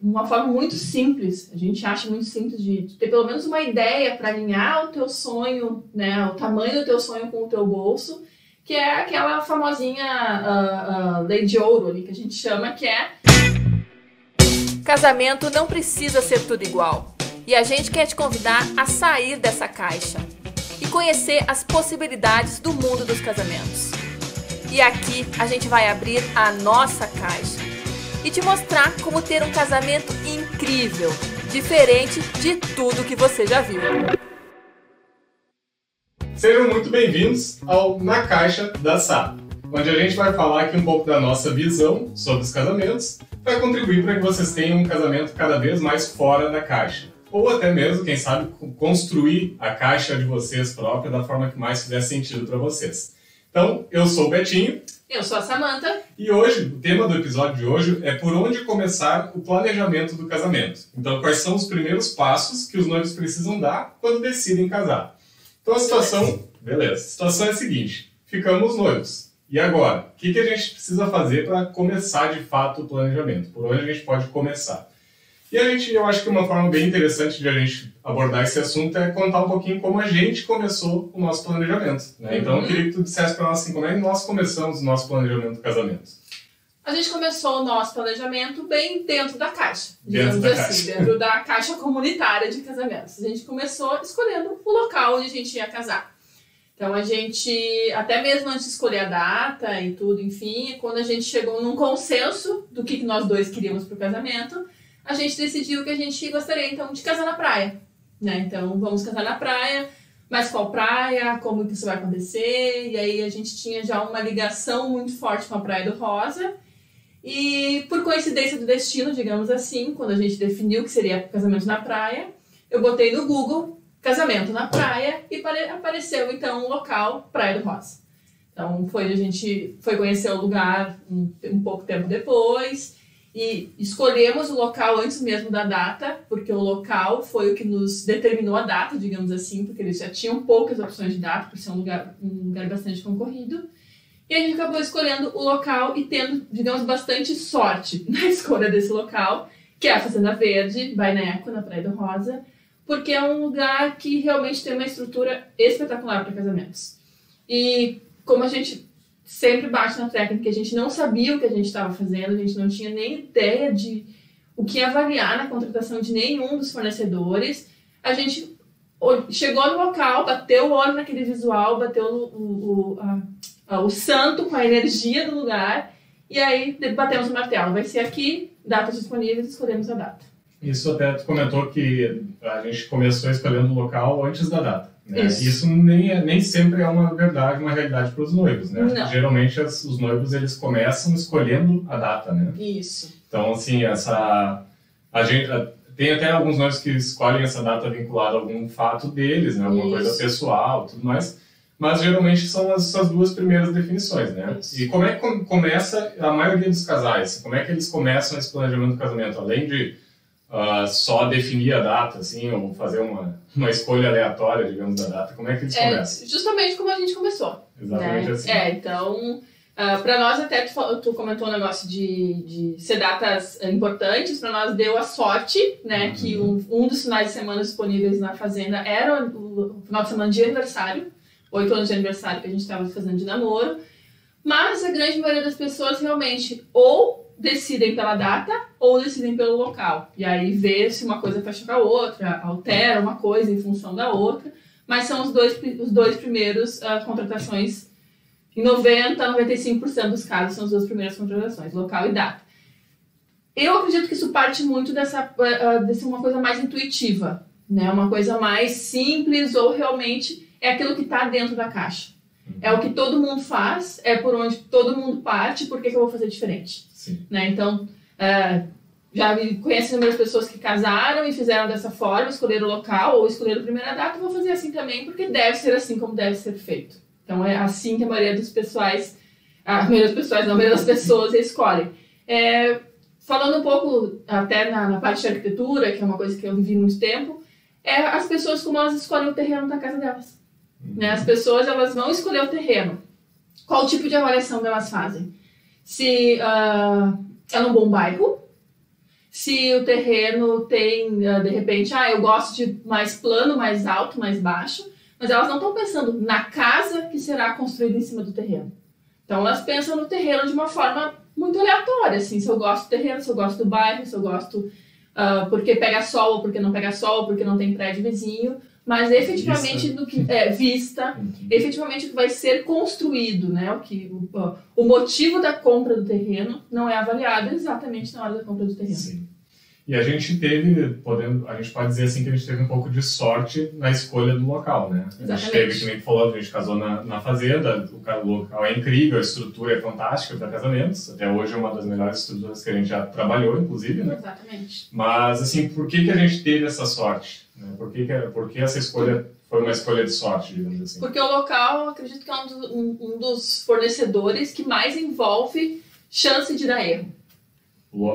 uma forma muito simples, a gente acha muito simples de, ter pelo menos uma ideia para alinhar o teu sonho, né, o tamanho do teu sonho com o teu bolso, que é aquela famosinha uh, uh, lei de ouro ali que a gente chama, que é Casamento não precisa ser tudo igual. E a gente quer te convidar a sair dessa caixa e conhecer as possibilidades do mundo dos casamentos. E aqui a gente vai abrir a nossa caixa e te mostrar como ter um casamento incrível, diferente de tudo que você já viu. Sejam muito bem-vindos ao Na Caixa da SAP, onde a gente vai falar aqui um pouco da nossa visão sobre os casamentos para contribuir para que vocês tenham um casamento cada vez mais fora da caixa. Ou até mesmo, quem sabe, construir a caixa de vocês própria da forma que mais fizer sentido para vocês. Então, eu sou o Betinho. Eu sou a Samanta. E hoje, o tema do episódio de hoje é por onde começar o planejamento do casamento. Então, quais são os primeiros passos que os noivos precisam dar quando decidem casar. Então, a situação... Beleza. A situação é a seguinte. Ficamos noivos. E agora? O que, que a gente precisa fazer para começar, de fato, o planejamento? Por onde a gente pode começar? E a gente, eu acho que uma forma bem interessante de a gente abordar esse assunto é contar um pouquinho como a gente começou o nosso planejamento. Né? Então, eu uhum. queria que tu dissesse para nós assim, como é que nós começamos o nosso planejamento do casamento. A gente começou o nosso planejamento bem dentro da caixa, dentro da assim, caixa. dentro da caixa comunitária de casamentos. A gente começou escolhendo o local onde a gente ia casar. Então a gente, até mesmo antes de escolher a data e tudo, enfim, quando a gente chegou num consenso do que nós dois queríamos para o casamento, a gente decidiu que a gente gostaria então de casar na praia, né? Então vamos casar na praia, mas qual praia, como que isso vai acontecer? E aí a gente tinha já uma ligação muito forte com a Praia do Rosa. E por coincidência do destino, digamos assim, quando a gente definiu que seria casamento na praia, eu botei no Google casamento na praia e apareceu então o local Praia do Rosa. Então foi a gente foi conhecer o lugar um, um pouco tempo depois e escolhemos o local antes mesmo da data, porque o local foi o que nos determinou a data, digamos assim, porque eles já tinham poucas opções de data, por ser um lugar, um lugar bastante concorrido. E a gente acabou escolhendo o local e tendo, digamos, bastante sorte na escolha desse local, que é a Fazenda Verde, Baineco, na Praia do Rosa, porque é um lugar que realmente tem uma estrutura espetacular para casamentos. E como a gente sempre bate na técnica que a gente não sabia o que a gente estava fazendo, a gente não tinha nem ideia de o que avaliar na contratação de nenhum dos fornecedores. A gente chegou no local, bateu o olho naquele visual, bateu o, o, a, a, o santo com a energia do lugar e aí batemos o martelo. Vai ser aqui, datas disponíveis, escolhemos a data. Isso até tu comentou que a gente começou escolhendo o local antes da data. Né? Isso, Isso nem, é, nem sempre é uma verdade, uma realidade para os noivos, né? Não. Geralmente as, os noivos eles começam escolhendo a data, né? Isso. Então assim essa a gente tem até alguns noivos que escolhem essa data vinculada a algum fato deles, né? Alguma Isso. coisa pessoal, tudo mais. Mas geralmente são as, as duas primeiras definições, né? Isso. E como é que começa a maioria dos casais? Como é que eles começam esse planejamento do casamento? Além de uh, só definir a data, assim, ou fazer uma, uma escolha aleatória, digamos, da data? Como é que eles é, começam? Justamente como a gente começou. Exatamente né? assim. É, então, uh, para nós até, tu, tu, comentou um negócio de, de ser datas importantes, para nós deu a sorte, né, uhum. que um, um dos finais de semana disponíveis na Fazenda era o, o final de semana de aniversário, oito anos de aniversário que a gente estava fazendo de namoro, mas a grande maioria das pessoas realmente ou decidem pela data ou decidem pelo local. E aí vê se uma coisa fecha com a outra, altera uma coisa em função da outra. Mas são os dois, os dois primeiros uh, contratações. Em 90% a 95% dos casos são as duas primeiras contratações, local e data. Eu acredito que isso parte muito dessa, uh, dessa uma coisa mais intuitiva, né? Uma coisa mais simples ou realmente é aquilo que está dentro da caixa. É o que todo mundo faz, é por onde todo mundo parte, por que, que eu vou fazer diferente? Sim. Né? Então, uh, já conheço inúmeras pessoas que casaram e fizeram dessa forma, escolheram o local ou escolheram a primeira data, vou fazer assim também, porque deve ser assim como deve ser feito. Então, é assim que a maioria dos pessoais, a maioria das pessoas, não, a maioria das pessoas escolhem. É, falando um pouco até na, na, parte de arquitetura, que é uma coisa que eu vivi muito tempo, é as pessoas como elas escolhem o terreno da casa delas. Né? As pessoas elas vão escolher o terreno. Qual tipo de avaliação elas fazem? Se uh, é um bom bairro, se o terreno tem, ah, de repente, ah, eu gosto de mais plano, mais alto, mais baixo, mas elas não estão pensando na casa que será construída em cima do terreno. Então elas pensam no terreno de uma forma muito aleatória, assim, se eu gosto do terreno, se eu gosto do bairro, se eu gosto uh, porque pega sol ou porque não pega sol, porque não tem prédio vizinho, mas efetivamente Vista. do que é vista, efetivamente o que vai ser construído, né? O que o, o motivo da compra do terreno não é avaliado exatamente na hora da compra do terreno. Sim. E a gente teve, podendo, a gente pode dizer assim que a gente teve um pouco de sorte na escolha do local, né? A gente Exatamente. teve, que nem falou, a gente casou na, na fazenda, o local é incrível, a estrutura é fantástica para casamentos, até hoje é uma das melhores estruturas que a gente já trabalhou, inclusive, né? Exatamente. Mas, assim, por que, que a gente teve essa sorte? Né? Por, que, que, por que essa escolha foi uma escolha de sorte, digamos assim? Porque o local, acredito que é um, do- um- um dos fornecedores que mais envolve chance de dar erro.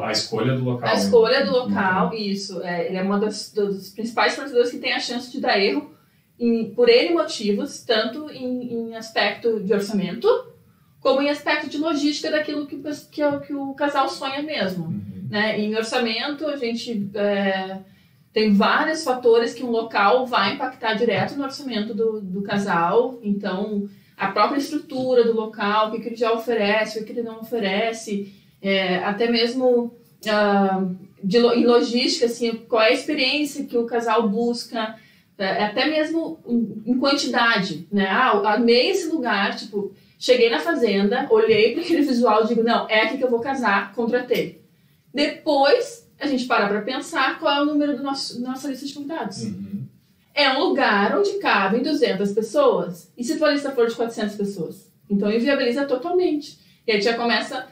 A escolha do local. A né? escolha do local, isso. É, ele é uma das, dos principais fornecedores que tem a chance de dar erro em, por N motivos, tanto em, em aspecto de orçamento, como em aspecto de logística daquilo que, que, é o- que o casal sonha mesmo. Uhum. né? Em orçamento, a gente é, tem vários fatores que um local vai impactar direto no orçamento do, do casal. Então, a própria estrutura do local, o que, que ele já oferece, o que ele não oferece, é, até mesmo ah, de, em logística, assim, qual é a experiência que o casal busca, é, até mesmo em- quantidade, né? Ah, amei esse lugar, tipo, cheguei na fazenda, olhei para aquele visual e digo, não, é aqui que eu vou casar, contratei. Depois, a gente para para pensar qual é o número do nosso, da nossa lista de convidados. Uhum. É um lugar onde cabem 200 pessoas. E se tua lista for de 400 pessoas? Então, inviabiliza totalmente. E aí já começa,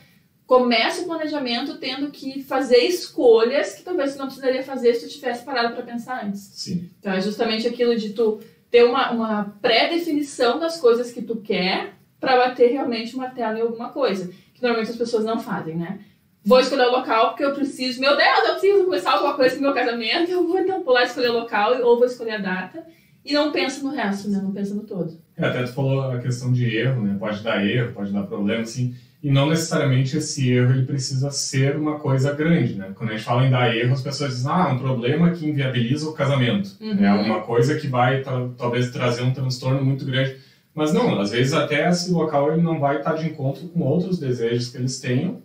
começa o planejamento tendo que fazer escolhas que talvez tu não precisaria fazer se tu tivesse parado para pensar antes. Sim. Então, é justamente aquilo de tu ter uma, uma pré-definição das coisas que tu quer para bater realmente o martelo em alguma coisa. Que normalmente as pessoas não fazem, né? Vou escolher o local porque eu preciso, meu Deus, eu preciso começar alguma coisa com o meu casamento, eu vou então pular escolher o local ou vou escolher a data e não pensa no resto, né? Não pensa no todo. É, até tu falou a questão de erro, né? Pode dar erro, pode dar problema, assim. E não necessariamente esse erro ele precisa ser uma coisa grande, né? Quando a gente fala em dar erro, as pessoas dizem, ah, é um problema que inviabiliza o casamento. Uhum. É uma coisa que vai talvez trazer um transtorno muito grande. Mas não, às vezes até esse local ele não vai estar de encontro com outros desejos que eles tenham,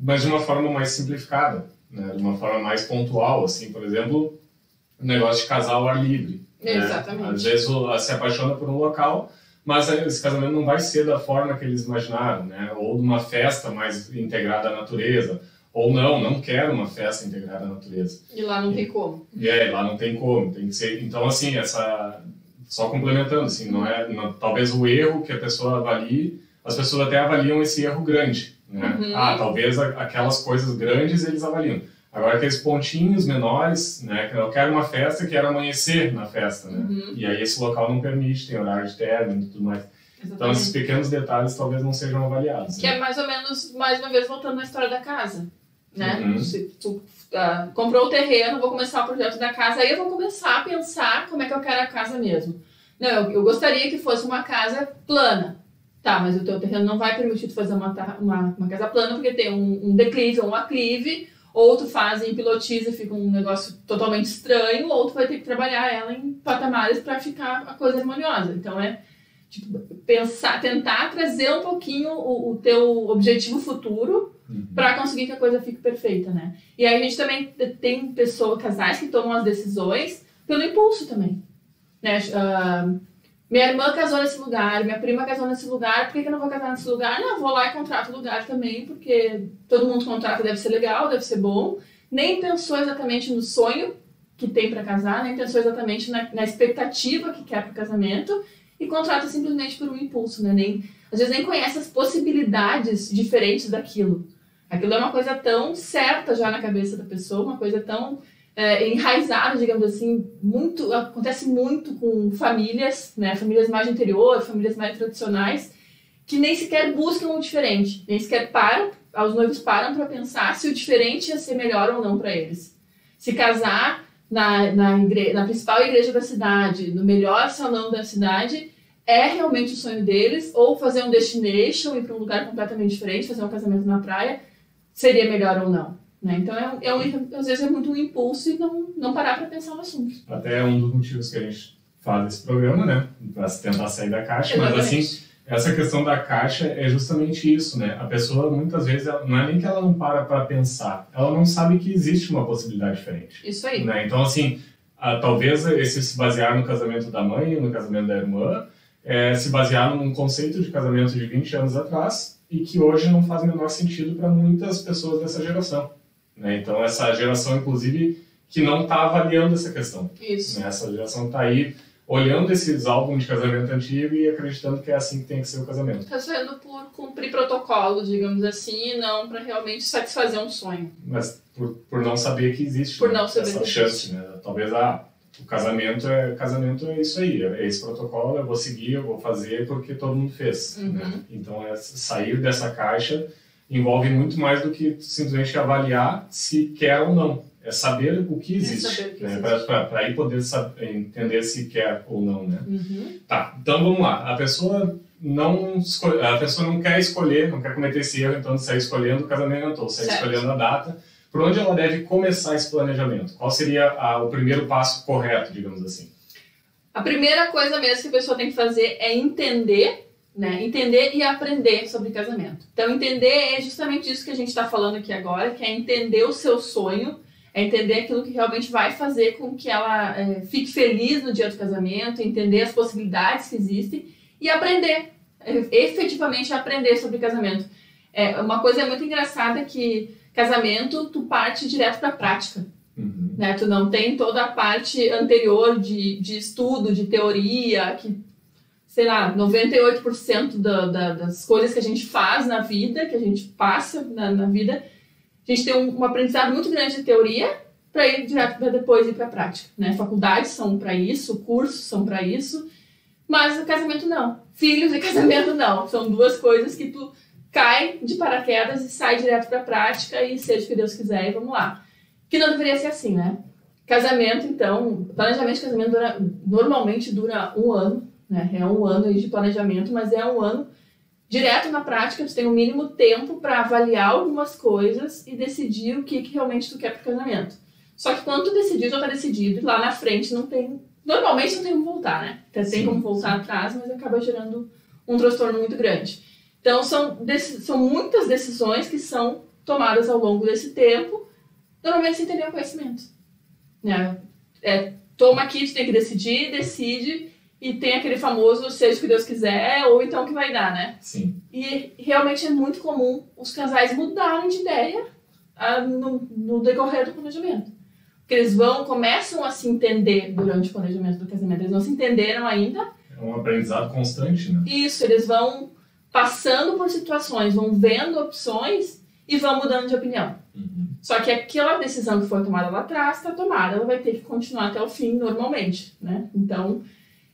mas de uma forma mais simplificada, né? De uma forma mais pontual, assim, por exemplo, o negócio de casar ao ar livre. né? Exatamente. Às vezes se apaixona por um local, mas esse casamento não vai ser da forma que eles imaginaram, né? Ou de uma festa mais integrada à natureza, ou não, não quero uma festa integrada à natureza. E lá não tem como. E é, lá não tem como, tem que ser. Então, assim, essa. Só complementando, assim, não é. não- talvez o erro que a pessoa avalie, as pessoas até avaliam esse erro grande, né? Uhum. Ah, talvez aquelas coisas grandes eles avaliam. Agora, aqueles pontinhos menores, né? Eu quero uma festa, quero amanhecer na festa, né? Uhum. E aí esse local não permite, tem horário de término e tudo mais. Então, esses Exatamente. pequenos detalhes talvez não sejam avaliados. Que né? é mais ou menos, mais uma vez, voltando na história da casa. Né? Uhum. Se tu ah, comprou o terreno, vou começar o projeto da casa, aí eu vou começar a pensar como é que eu quero a casa mesmo. Não, eu, eu gostaria que fosse uma casa plana. Tá, mas o teu terreno não vai permitir tu fazer uma, uma, uma casa plana porque tem um, um declive ou um aclive, ou tu faz em pilotiza e fica um negócio totalmente estranho, ou tu vai ter que trabalhar ela em patamares para ficar a coisa harmoniosa. Então é tipo, pensar, tentar trazer um pouquinho o, o teu objetivo futuro Uhum. para conseguir que a coisa fique perfeita, né? E aí a gente também te- tem pessoas, casais que tomam as decisões pelo impulso também, né? Ah, minha irmã casou nesse lugar, minha prima casou nesse lugar, por que, que eu não vou casar nesse lugar? Não, vou lá e contrato o lugar também, porque todo mundo contrata, deve ser legal, deve ser bom. Nem pensou exatamente no sonho que tem para casar, nem pensou exatamente na, na expectativa que quer para o casamento e contrata simplesmente por um impulso, né? Nem, às vezes nem conhece as possibilidades diferentes daquilo. Aquilo é uma coisa tão certa já na cabeça da pessoa, uma coisa tão é, enraizada, digamos assim, muito acontece muito com famílias, né, famílias mais de interior, famílias mais tradicionais, que nem sequer buscam o diferente, nem sequer param, os noivos param para pensar se o diferente ia ser melhor ou não para eles. Se casar na, na, igre na principal igreja da cidade, no melhor salão da cidade, é realmente o sonho deles, ou fazer um destination, ir para um lugar completamente diferente, fazer um casamento na praia, seria melhor ou não. Né? Então, é, é às vezes é muito um impulso e não, não parar para pensar no assunto. Até um dos motivos que a gente faz esse programa, né? Para tentar sair da caixa. Exatamente. Mas, assim, essa questão da caixa é justamente isso, né? A pessoa, muitas vezes, não é nem que ela não para para pensar, ela não sabe que existe uma possibilidade diferente. Isso aí. Né? Então, assim, a, talvez esse se basear no casamento da mãe, no casamento da irmã, é, se basear num conceito de casamento de 20 anos atrás e que hoje não faz o menor sentido para muitas pessoas dessa geração. Né? Então, essa geração, inclusive, que não está avaliando essa questão. Isso. Né? Essa geração está aí olhando esses álbuns de casamento antigo e acreditando que é assim que tem que ser o casamento. Está sendo por cumprir protocolo, digamos assim, e não para realmente satisfazer um sonho. Mas por, por não saber que existe por não saber essa chance, né? Talvez ah, o casamento é casamento é isso aí, é esse protocolo, eu vou seguir, eu vou fazer porque todo mundo fez. Uhum. Né? Então é sair dessa caixa envolve muito mais do que simplesmente avaliar se quer ou não é saber o que existe, é né? para aí poder saber, entender se quer ou não, né? Uhum. Tá, então vamos lá. A pessoa não escolhe, a pessoa não quer escolher, não quer cometer esse erro, então de sair escolhendo o casamento ou certo. escolhendo a data. Por onde ela deve começar esse planejamento? Qual seria a, o primeiro passo correto, digamos assim? A primeira coisa mesmo que a pessoa tem que fazer é entender né? Entender e aprender sobre casamento. Então, entender é justamente isso que a gente está falando aqui agora, que é entender o seu sonho é entender aquilo que realmente vai fazer com que ela é, fique feliz no dia do casamento, entender as possibilidades que existem e aprender, é, efetivamente aprender sobre casamento. É, uma coisa muito engraçada é que casamento tu parte direto para a prática. Uhum. Né? Tu não tem toda a parte anterior de, de estudo, de teoria, que, sei lá, 98% da, da, das coisas que a gente faz na vida, que a gente passa na, na vida, a gente tem um, um aprendizado muito grande de teoria para ir direto para depois ir para a prática. Né? Faculdades são para isso, cursos são para isso, mas o casamento não. Filhos e casamento não. São duas coisas que tu cai de paraquedas e sai direto para a prática e seja o que Deus quiser e vamos lá. Que não deveria ser assim, né? Casamento, então, planejamento de casamento dura, normalmente dura um ano, né? É um ano de planejamento, mas é um ano direto na prática, tu tem o um mínimo tempo para avaliar algumas coisas e decidir o que, que realmente tu quer pro casamento. Só que quando tu decidir, já tá decidido, e lá na frente não tem. Normalmente não tem como voltar, né? Tem como voltar atrás, mas acaba gerando um transtorno muito grande. Então, são, são muitas decisões que são tomadas ao longo desse tempo, normalmente sem ter nenhum conhecimento. Né? É, toma aqui, tu tem que decidir, decide, e tem aquele famoso seja o que Deus quiser ou então o que vai dar, né? Sim. E realmente é muito comum os casais mudarem de ideia ah, no, no decorrer do planejamento. Porque eles vão, começam a se entender durante o planejamento do casamento. Eles não se entenderam ainda. É um aprendizado constante, né? Isso, eles vão passando por situações, vão vendo opções e vão mudando de opinião. Uhum. Só que aquela decisão que foi tomada lá atrás está tomada, ela vai ter que continuar até o fim normalmente, né? Então,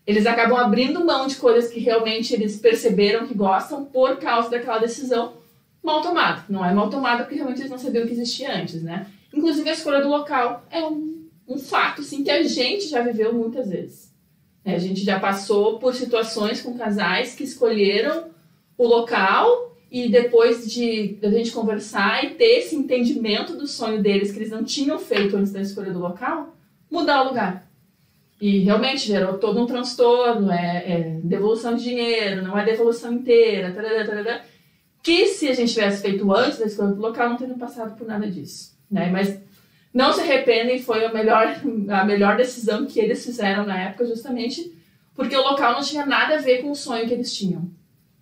eles acabam abrindo mão de coisas que realmente eles perceberam que gostam por causa daquela decisão mal tomada. Não é mal tomada porque realmente eles não sabiam que existia antes, né? Inclusive a escolha do local é um, um fato, sim, que a gente já viveu muitas vezes. É, a gente já passou por situações com casais que escolheram o local e depois de a gente conversar e ter esse entendimento do sonho deles que eles não tinham feito antes da escolha do local, mudar o lugar. E realmente gerou todo um transtorno, é, é devolução de dinheiro, não é devolução inteira, tarará, tarará, que se a gente tivesse feito antes da escolha do local, não teria passado por nada disso. Né? Mas não se arrependem, foi a melhor, a melhor decisão que eles fizeram na época, justamente porque o local não tinha nada a ver com o sonho que eles tinham.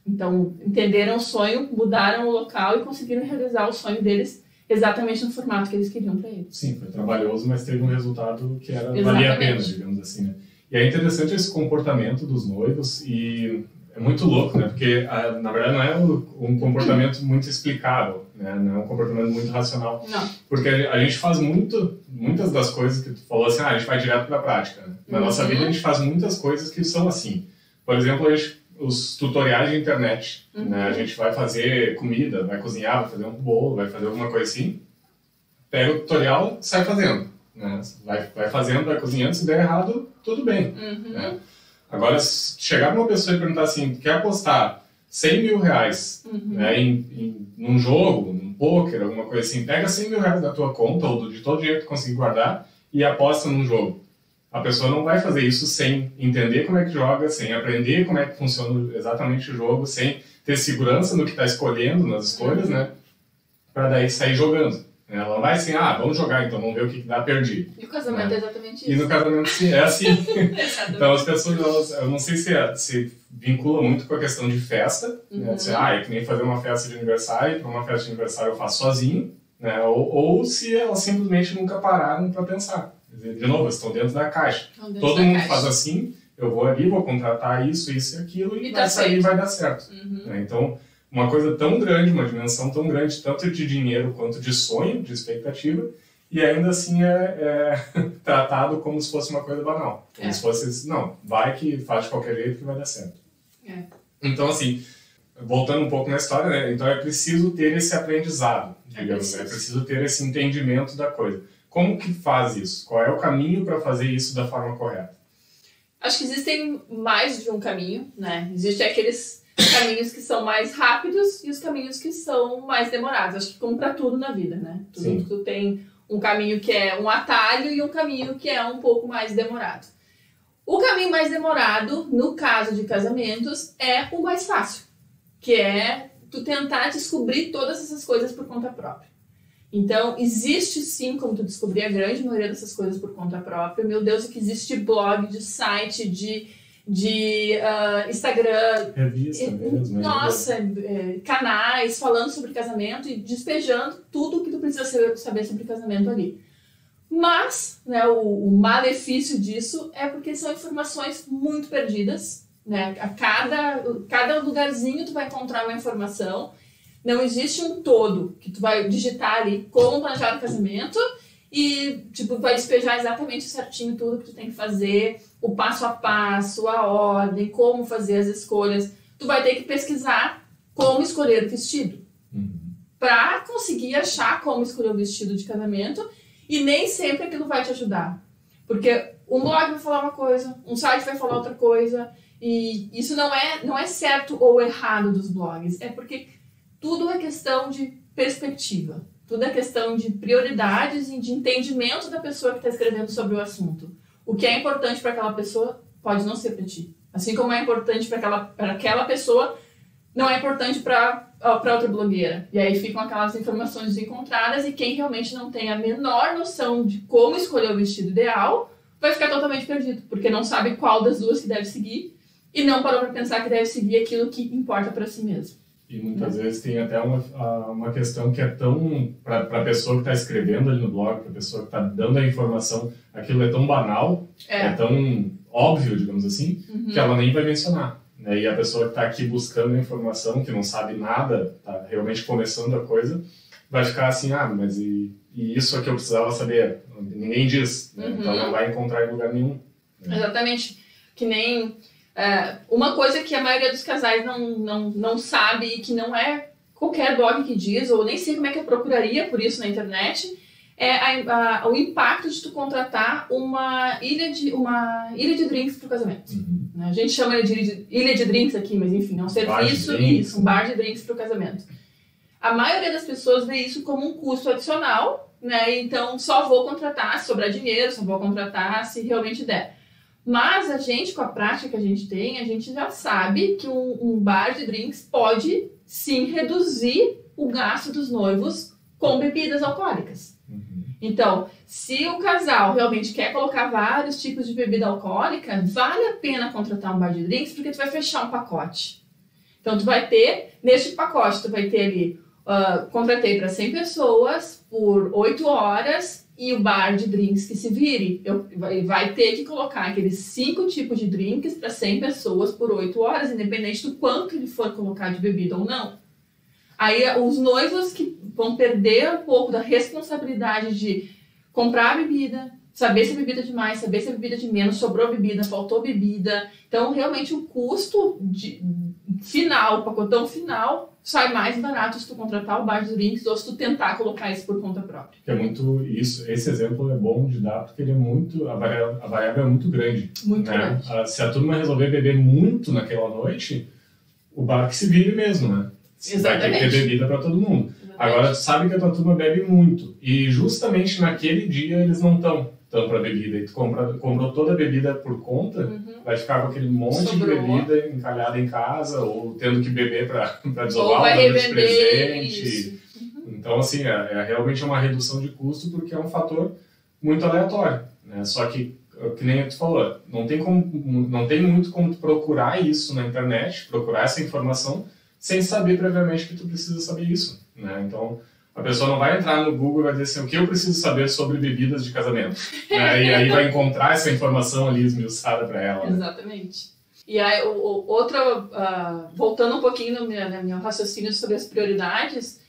Então, entenderam o sonho, mudaram o local e conseguiram realizar o sonho deles exatamente no formato que eles queriam para eles. Sim, foi trabalhoso, mas teve um resultado que era valia a pena, digamos assim, né? E é interessante esse comportamento dos noivos e é muito louco, né? Porque ah, na verdade não é um comportamento muito explicável, né? Não é um comportamento muito racional. Não. Porque a gente faz muito, muitas das coisas que tu falou assim, ah, a gente vai direto para a prática. Né? Na uhum. nossa vida a gente faz muitas coisas que são assim. Por exemplo, a gente os tutoriais de internet. Uhum. Né? A gente vai fazer comida, vai cozinhar, vai fazer um bolo, vai fazer alguma coisa assim. Pega o tutorial sai fazendo. Né? Vai, vai fazendo, vai cozinhando, se der errado, tudo bem. Uhum. Né? Agora, se chegar para uma pessoa e perguntar assim, quer apostar 100 mil reais uhum. né, em, em, num jogo, poker, alguma coisa assim, pega 100 mil reais da tua conta ou de todo jeito que conseguir guardar e aposta num jogo. A pessoa não vai fazer isso sem entender como é que joga, sem aprender como é que funciona exatamente o jogo, sem ter segurança no que está escolhendo, nas escolhas, né? Para daí sair jogando. Ela vai assim, ah, vamos jogar então, vamos ver o que, dá, perdi. E o casamento é, é exatamente isso. E no casamento, sim, é assim. então as pessoas, elas, eu não sei se, é, se vincula muito com a questão de festa, né? uhum. né? Ah, é que nem fazer uma festa de aniversário, para uma festa de aniversário eu faço sozinho, né? Ou, ou se elas simplesmente nunca pararam para pensar. De novo, estão dentro da caixa. Dentro Todo da mundo caixa. faz assim, eu vou ali, vou contratar isso, isso e aquilo, e, e vai sair e vai dar certo. Uhum. Né? Então, uma coisa tão grande, uma dimensão tão grande, tanto de dinheiro quanto de sonho, de expectativa, e ainda assim é, é tratado como se fosse uma coisa banal. Como é. se fosse, não, vai que faz de qualquer jeito que vai dar certo. É. Então, assim, voltando um pouco na história, né? Então é preciso ter esse aprendizado, é digamos, é preciso. é preciso ter esse entendimento da coisa. Como que faz isso? Qual é o caminho para fazer isso da forma correta? Acho que existem mais de um caminho, né? Existem aqueles caminhos que são mais rápidos e os caminhos que são mais demorados. Acho que como para tudo na vida, né? Tudo Sim. tu tem um caminho que é um atalho e um caminho que é um pouco mais demorado. O caminho mais demorado, no caso de casamentos, é o mais fácil, que é tu tentar descobrir todas essas coisas por conta própria. Então, existe sim como tu descobrir a grande maioria dessas coisas por conta própria. Meu Deus, o que existe de blog, de site, de de uh, Instagram, revista mesmo, né? nossa, é, canais falando sobre casamento e despejando tudo o que tu precisa saber sobre casamento ali. Mas, né, o, o, malefício disso é porque são informações muito perdidas, né? A cada, cada lugarzinho tu vai encontrar uma informação. Não existe um todo que tu vai digitar ali como planejar o casamento e tipo vai despejar exatamente certinho tudo que tu tem que fazer, o passo a passo, a ordem, como fazer as escolhas. Tu vai ter que pesquisar como escolher o vestido. Uhum. Para conseguir achar como escolher o vestido de casamento e nem sempre aquilo vai te ajudar. Porque um blog vai falar uma coisa, um site vai falar outra coisa, e isso não é, não é certo ou errado dos blogs, é porque tudo é questão de perspectiva. Tudo é questão de prioridades e de entendimento da pessoa que está escrevendo sobre o assunto. O que é importante para aquela pessoa pode não ser para ti. Assim como é importante para aquela, aquela pessoa, não é importante para outra blogueira. E aí ficam aquelas informações desencontradas e quem realmente não tem a menor noção de como escolher o vestido ideal vai ficar totalmente perdido, porque não sabe qual das duas que deve seguir e não parou para pensar que deve seguir aquilo que importa para si mesmo. E muitas vezes tem até uma, uma questão que é tão. Para a pessoa que está escrevendo ali no blog, para a pessoa que está dando a informação, aquilo é tão banal, é, é tão óbvio, digamos assim, uhum. que ela nem vai mencionar. Né? E a pessoa que está aqui buscando a informação, que não sabe nada, está realmente começando a coisa, vai ficar assim: ah, mas e, e isso é que eu precisava saber? Ninguém diz, né? Uhum. então não vai encontrar em lugar nenhum. Né? Exatamente. Que nem é, uma coisa que a maioria dos casais não, não, não sabe e que não é qualquer blog que diz, ou nem sei como é que eu procuraria por isso na internet, é a, a, o impacto de tu contratar uma ilha de, uma ilha de drinks para o casamento. Uhum. Né? A gente chama de ilha de drinks aqui, mas enfim, é um serviço, isso, um bar de drinks para o casamento. A maioria das pessoas vê isso como um custo adicional, né? Então só vou contratar se sobrar dinheiro, só vou contratar se realmente der. Mas a gente, com a prática que a gente tem, a gente já sabe que um, um bar de drinks pode sim reduzir o gasto dos noivos com bebidas alcoólicas. Uhum. Então, se o casal realmente quer colocar vários tipos de bebida alcoólica, vale a pena contratar um bar de drinks porque tu vai fechar um pacote. Então, tu vai ter, neste pacote, tu vai ter ali, uh, contratei para 100 pessoas por 8 horas, e o bar de drinks que se vire. Eu, vai ter que colocar aqueles cinco tipos de drinks para 100 pessoas por 8 horas, independente do quanto ele for colocar de bebida ou não. Aí os noivos que vão perder um pouco da responsabilidade de comprar a bebida, saber se é bebida demais, saber se é bebida de menos, sobrou bebida, faltou bebida. Então, realmente, o custo de, final, o pacotão final, sai mais barato se tu contratar o bar de drinks ou se tu tentar colocar isso por conta própria. Que é muito isso. Esse exemplo é bom de dar porque ele é muito a variável, a variável é muito grande. Muito né? grande. Ah, se a turma resolver beber muito naquela noite, o bar que se vire mesmo, né? Exatamente. Vai ter que ter bebida para todo mundo. Agora, tu sabe que a tua turma bebe muito. E justamente naquele dia eles não estão tão para bebida. E tu compra, comprou toda a bebida por conta, Uhum. vai ficar com aquele monte Sobrou. de bebida encalhada em casa, ou tendo que beber para desovar de revender presente. isso. Então, assim, é, é realmente uma redução de custo porque é um fator muito aleatório. Né? Só que, que nem tu falou, não tem, como, não tem muito como tu procurar isso na internet, procurar essa informação, sem saber previamente que tu precisa saber isso. Né? Então, a pessoa não vai entrar no Google e vai dizer assim, o que eu preciso saber sobre bebidas de casamento? né? E aí vai encontrar essa informação ali esmiuçada para ela. Né? Exatamente. E aí, o, o- outra, ah, voltando um pouquinho no meu, no meu raciocínio sobre as prioridades,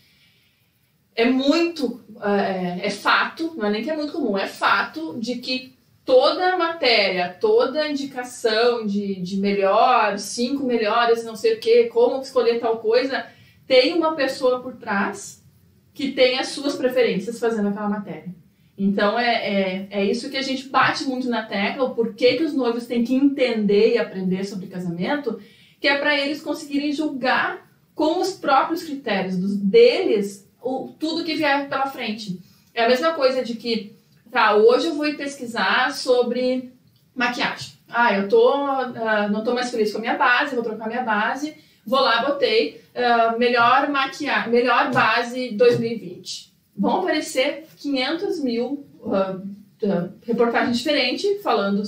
é muito, ah, é, é fato, não é nem que é muito comum, é fato de que toda matéria, toda indicação de, de melhor, cinco melhores, não sei o que, como escolher tal coisa, tem uma pessoa por trás que tem as suas preferências fazendo aquela matéria. Então é, é, é isso que a gente bate muito na tecla, o porquê que os noivos têm que entender e aprender sobre casamento, que é para eles conseguirem julgar com os próprios critérios dos, deles o, tudo que vier pela frente. É a mesma coisa de que, tá, hoje eu vou pesquisar sobre maquiagem. Ah, eu tô, ah, não tô mais feliz com a minha base, vou trocar minha base, vou lá, botei ah, melhor maquiagem, melhor base 2020 vão aparecer 500 mil ah, ah, reportagens diferentes falando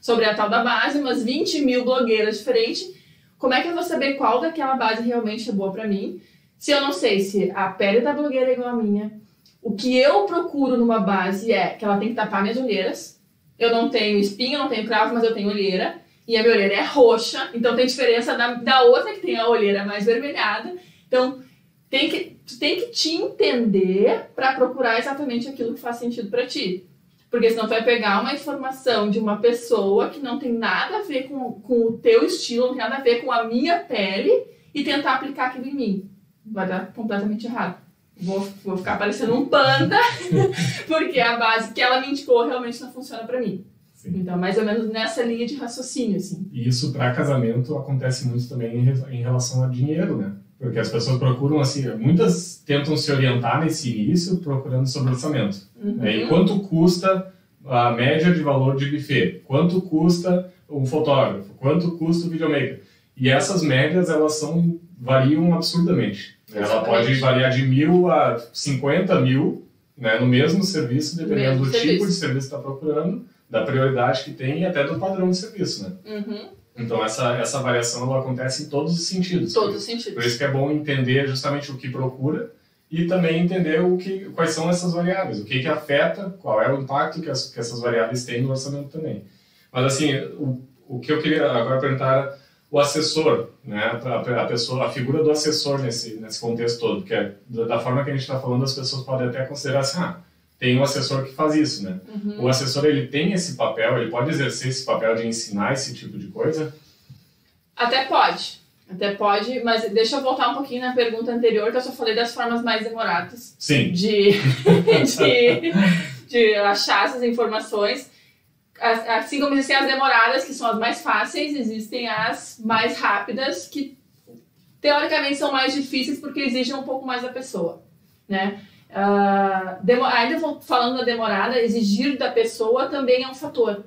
sobre a tal da base, umas 20 mil blogueiras diferentes. Como é que eu vou saber qual daquela base realmente é boa para mim? Se eu não sei se a pele da blogueira é igual à minha, o que eu procuro numa base é que ela tem que tapar minhas olheiras. Eu não tenho espinho, eu não tenho cravo, mas eu tenho olheira. E a minha olheira é roxa, então tem diferença da, da outra que tem a olheira mais vermelhada. Então, tem que, tu tem que te entender para procurar exatamente aquilo que faz sentido para ti. Porque senão tu vai pegar uma informação de uma pessoa que não tem nada a ver com, com o teu estilo, não tem nada a ver com a minha pele e tentar aplicar aquilo em mim. Vai dar completamente errado. Vou, vou ficar parecendo um panda, porque a base que ela me indicou realmente não funciona para mim. Sim. Então, mais ou menos nessa linha de raciocínio, assim. E isso para casamento acontece muito também em, re- em relação a dinheiro, né? Porque as pessoas procuram, assim, muitas tentam se orientar nesse início procurando sobre orçamento. Uhum. né? E quanto custa a média de valor de buffet? Quanto custa um fotógrafo? Quanto custa o videomaker? E essas médias, elas são, variam absurdamente. né? Ela pode variar de mil a 50 mil né, no mesmo serviço, dependendo Mesmo do tipo serviço. de serviço que está procurando, da prioridade que tem e até do padrão de serviço, né? Uhum. Então essa, essa variação ela acontece em todos os sentidos. Todos os Por sentidos. isso que é bom entender justamente o que procura e também entender o que, quais são essas variáveis, o que, que afeta, qual é o impacto que, as, que essas variáveis têm no orçamento também. Mas assim, o, o que eu queria agora perguntar o assessor, né, a, a pessoa, a figura do assessor nesse, nesse contexto todo, que é da, da forma que a gente está falando, as pessoas podem até considerar assim, ah, tem um assessor que faz isso, né? Uhum. O assessor ele tem esse papel, ele pode exercer esse papel de ensinar esse tipo de coisa? Até pode. Até pode, mas deixa eu voltar um pouquinho na pergunta anterior, que eu só falei das formas mais demoradas Sim. de, de, de achar essas informações. As- Assim como existem as demoradas, que são as mais fáceis, existem as mais rápidas, que teoricamente são mais difíceis porque exigem um pouco mais da pessoa, né? Demo- ainda falando da demorada, exigir da pessoa também é um fator,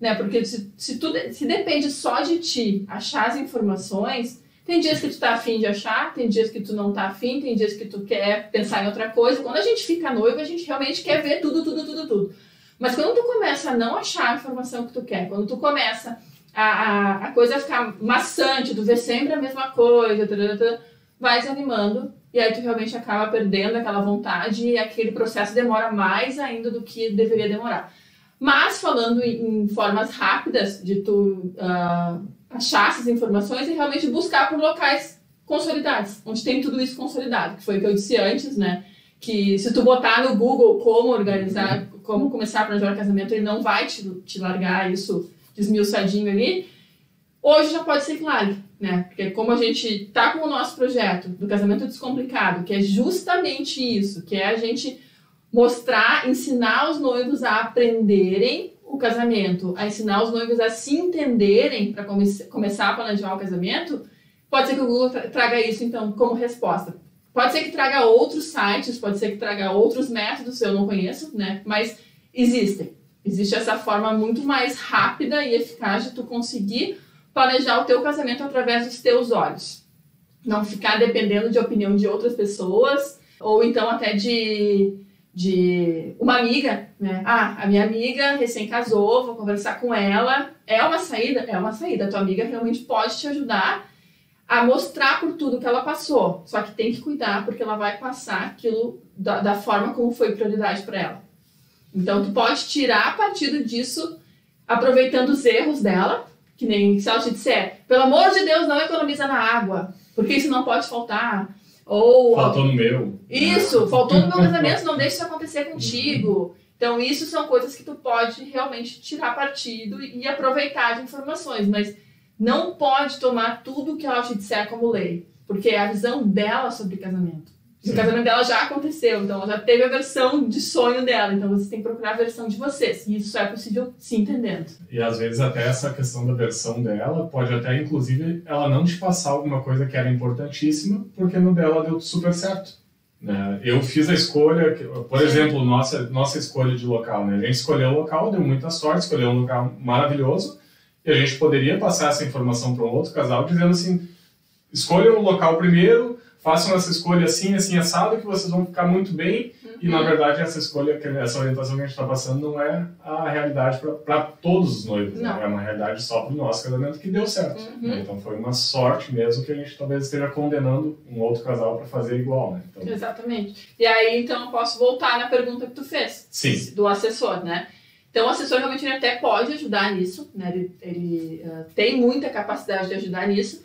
né? Porque se, se, tu, se depende só de ti achar as informações, tem dias que tu tá afim de achar, tem dias que tu não tá afim, tem dias que tu quer pensar em outra coisa. Quando a gente fica noivo, a gente realmente quer ver tudo, tudo, tudo, tudo. Mas quando tu começa a não achar a informação que tu quer, quando tu começa a, a, a coisa ficar maçante, tu vê sempre a mesma coisa, tarará, vai desanimando e aí tu realmente acaba perdendo aquela vontade e aquele processo demora mais ainda do que deveria demorar. Mas falando em, formas rápidas de tu ah, achar essas informações e realmente buscar por locais consolidados, onde tem tudo isso consolidado, que foi o que eu disse antes, né? Que se tu botar no Google como organizar, como começar a planejar casamento, ele não vai te, te largar isso desmiuçadinho ali. Hoje já pode ser claro, né? Porque como a gente tá com o nosso projeto do casamento descomplicado, que é justamente isso, que é a gente mostrar, ensinar os noivos a aprenderem o casamento, a ensinar os noivos a se entenderem para come começar a planejar o casamento, pode ser que o Google tra- traga isso então como resposta. Pode ser que traga outros sites, pode ser que traga outros métodos, eu não conheço, né? Mas existem. Existe essa forma muito mais rápida e eficaz de tu conseguir planejar o teu casamento através dos teus olhos. Não ficar dependendo de opinião de outras pessoas, ou então até de, de uma amiga, né? Ah, a minha amiga recém casou, vou conversar com ela. É uma saída? É uma saída. A tua amiga realmente pode te ajudar a mostrar por tudo que ela passou. Só que tem que cuidar, porque ela vai passar aquilo da, da forma como foi prioridade para ela. Então, tu pode tirar partido disso, aproveitando os erros dela, que nem se ela te disser, pelo amor de Deus, não economiza na água, porque isso não pode faltar. Ou, faltou no meu. Isso, faltou no meu casamento, não deixe isso acontecer contigo. Então, isso são coisas que tu pode realmente tirar partido e aproveitar de informações, mas não pode tomar tudo que ela te disser como lei, porque é a visão dela sobre casamento. O casamento dela já aconteceu, então ela já teve a versão de sonho dela, então você tem que procurar a versão de vocês. E isso é possível se entendendo. E às vezes até essa questão da versão dela pode até, inclusive, ela não te passar alguma coisa que era importantíssima, porque no dela deu super certo. Né? Eu fiz a escolha, por exemplo, nossa, nossa escolha de local. Né? A gente escolheu o local, deu muita sorte, escolheu um lugar maravilhoso, e a gente poderia passar essa informação para um outro casal dizendo assim: escolha o local primeiro, façam essa escolha assim, assim, assado, que vocês vão ficar muito bem. Uhum. E na verdade, essa escolha, essa orientação que a gente está passando, não é a realidade para todos os noivos. Né? É uma realidade só para o nosso casamento que deu certo. Uhum. Né? Então foi uma sorte mesmo que a gente talvez esteja condenando um outro casal para fazer igual. Né? Então... Exatamente. E aí, então, eu posso voltar na pergunta que tu fez Sim. do assessor, né? Então, o assessor realmente até pode ajudar nisso, né? Ele, ele uh, tem muita capacidade de ajudar nisso,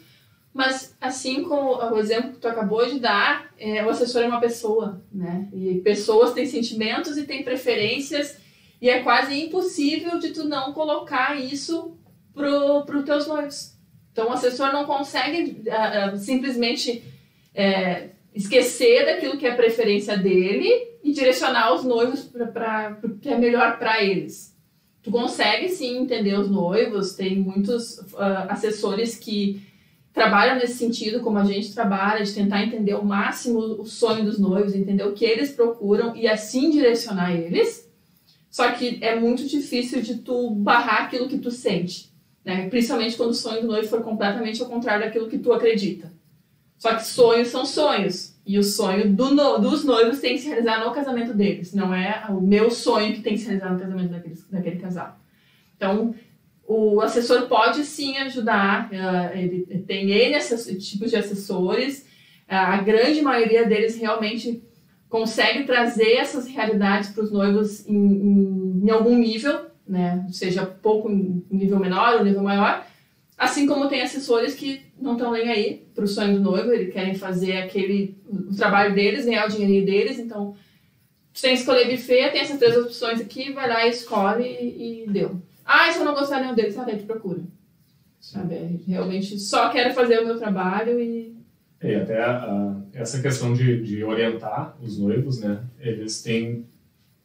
mas, assim como o exemplo que tu acabou de dar, é, o assessor é uma pessoa, né? E pessoas têm sentimentos e têm preferências, e é quase impossível de tu não colocar isso pro, pro teus noivos. Então, o assessor não consegue uh, uh, simplesmente é, esquecer daquilo que é preferência dele e direcionar os noivos para o que é melhor para eles. Tu consegue sim entender os noivos, tem muitos uh, assessores que trabalham nesse sentido, como a gente trabalha, de tentar entender o máximo o sonho dos noivos, entender o que eles procuram e assim direcionar eles. Só que é muito difícil de tu barrar aquilo que tu sente, né? Principalmente quando o sonho do noivo for completamente ao contrário daquilo que tu acredita. Só que sonhos são sonhos. E o sonho do no, dos noivos tem que se realizar no casamento deles. Não é o meu sonho que tem que se realizar no casamento daquele, daquele casal. Então, o assessor pode sim ajudar, uh, ele tem N tipos de assessores, uh, a grande maioria deles realmente consegue trazer essas realidades para os noivos em, em, em, algum nível, né? seja pouco nível menor ou nível maior, assim como tem assessores que não estão nem aí para o sonho do noivo, eles querem fazer aquele o trabalho deles, ganhar o dinheirinho deles, então você tem que escolher buffet, tem essas três opções aqui, vai lá, escolhe e, e deu. Ah, se eu não gostar nenhum deles, sabe, te procura. Sabe, realmente só quero fazer o meu trabalho e. É, e até a, essa questão de, de orientar os noivos, né? Eles têm,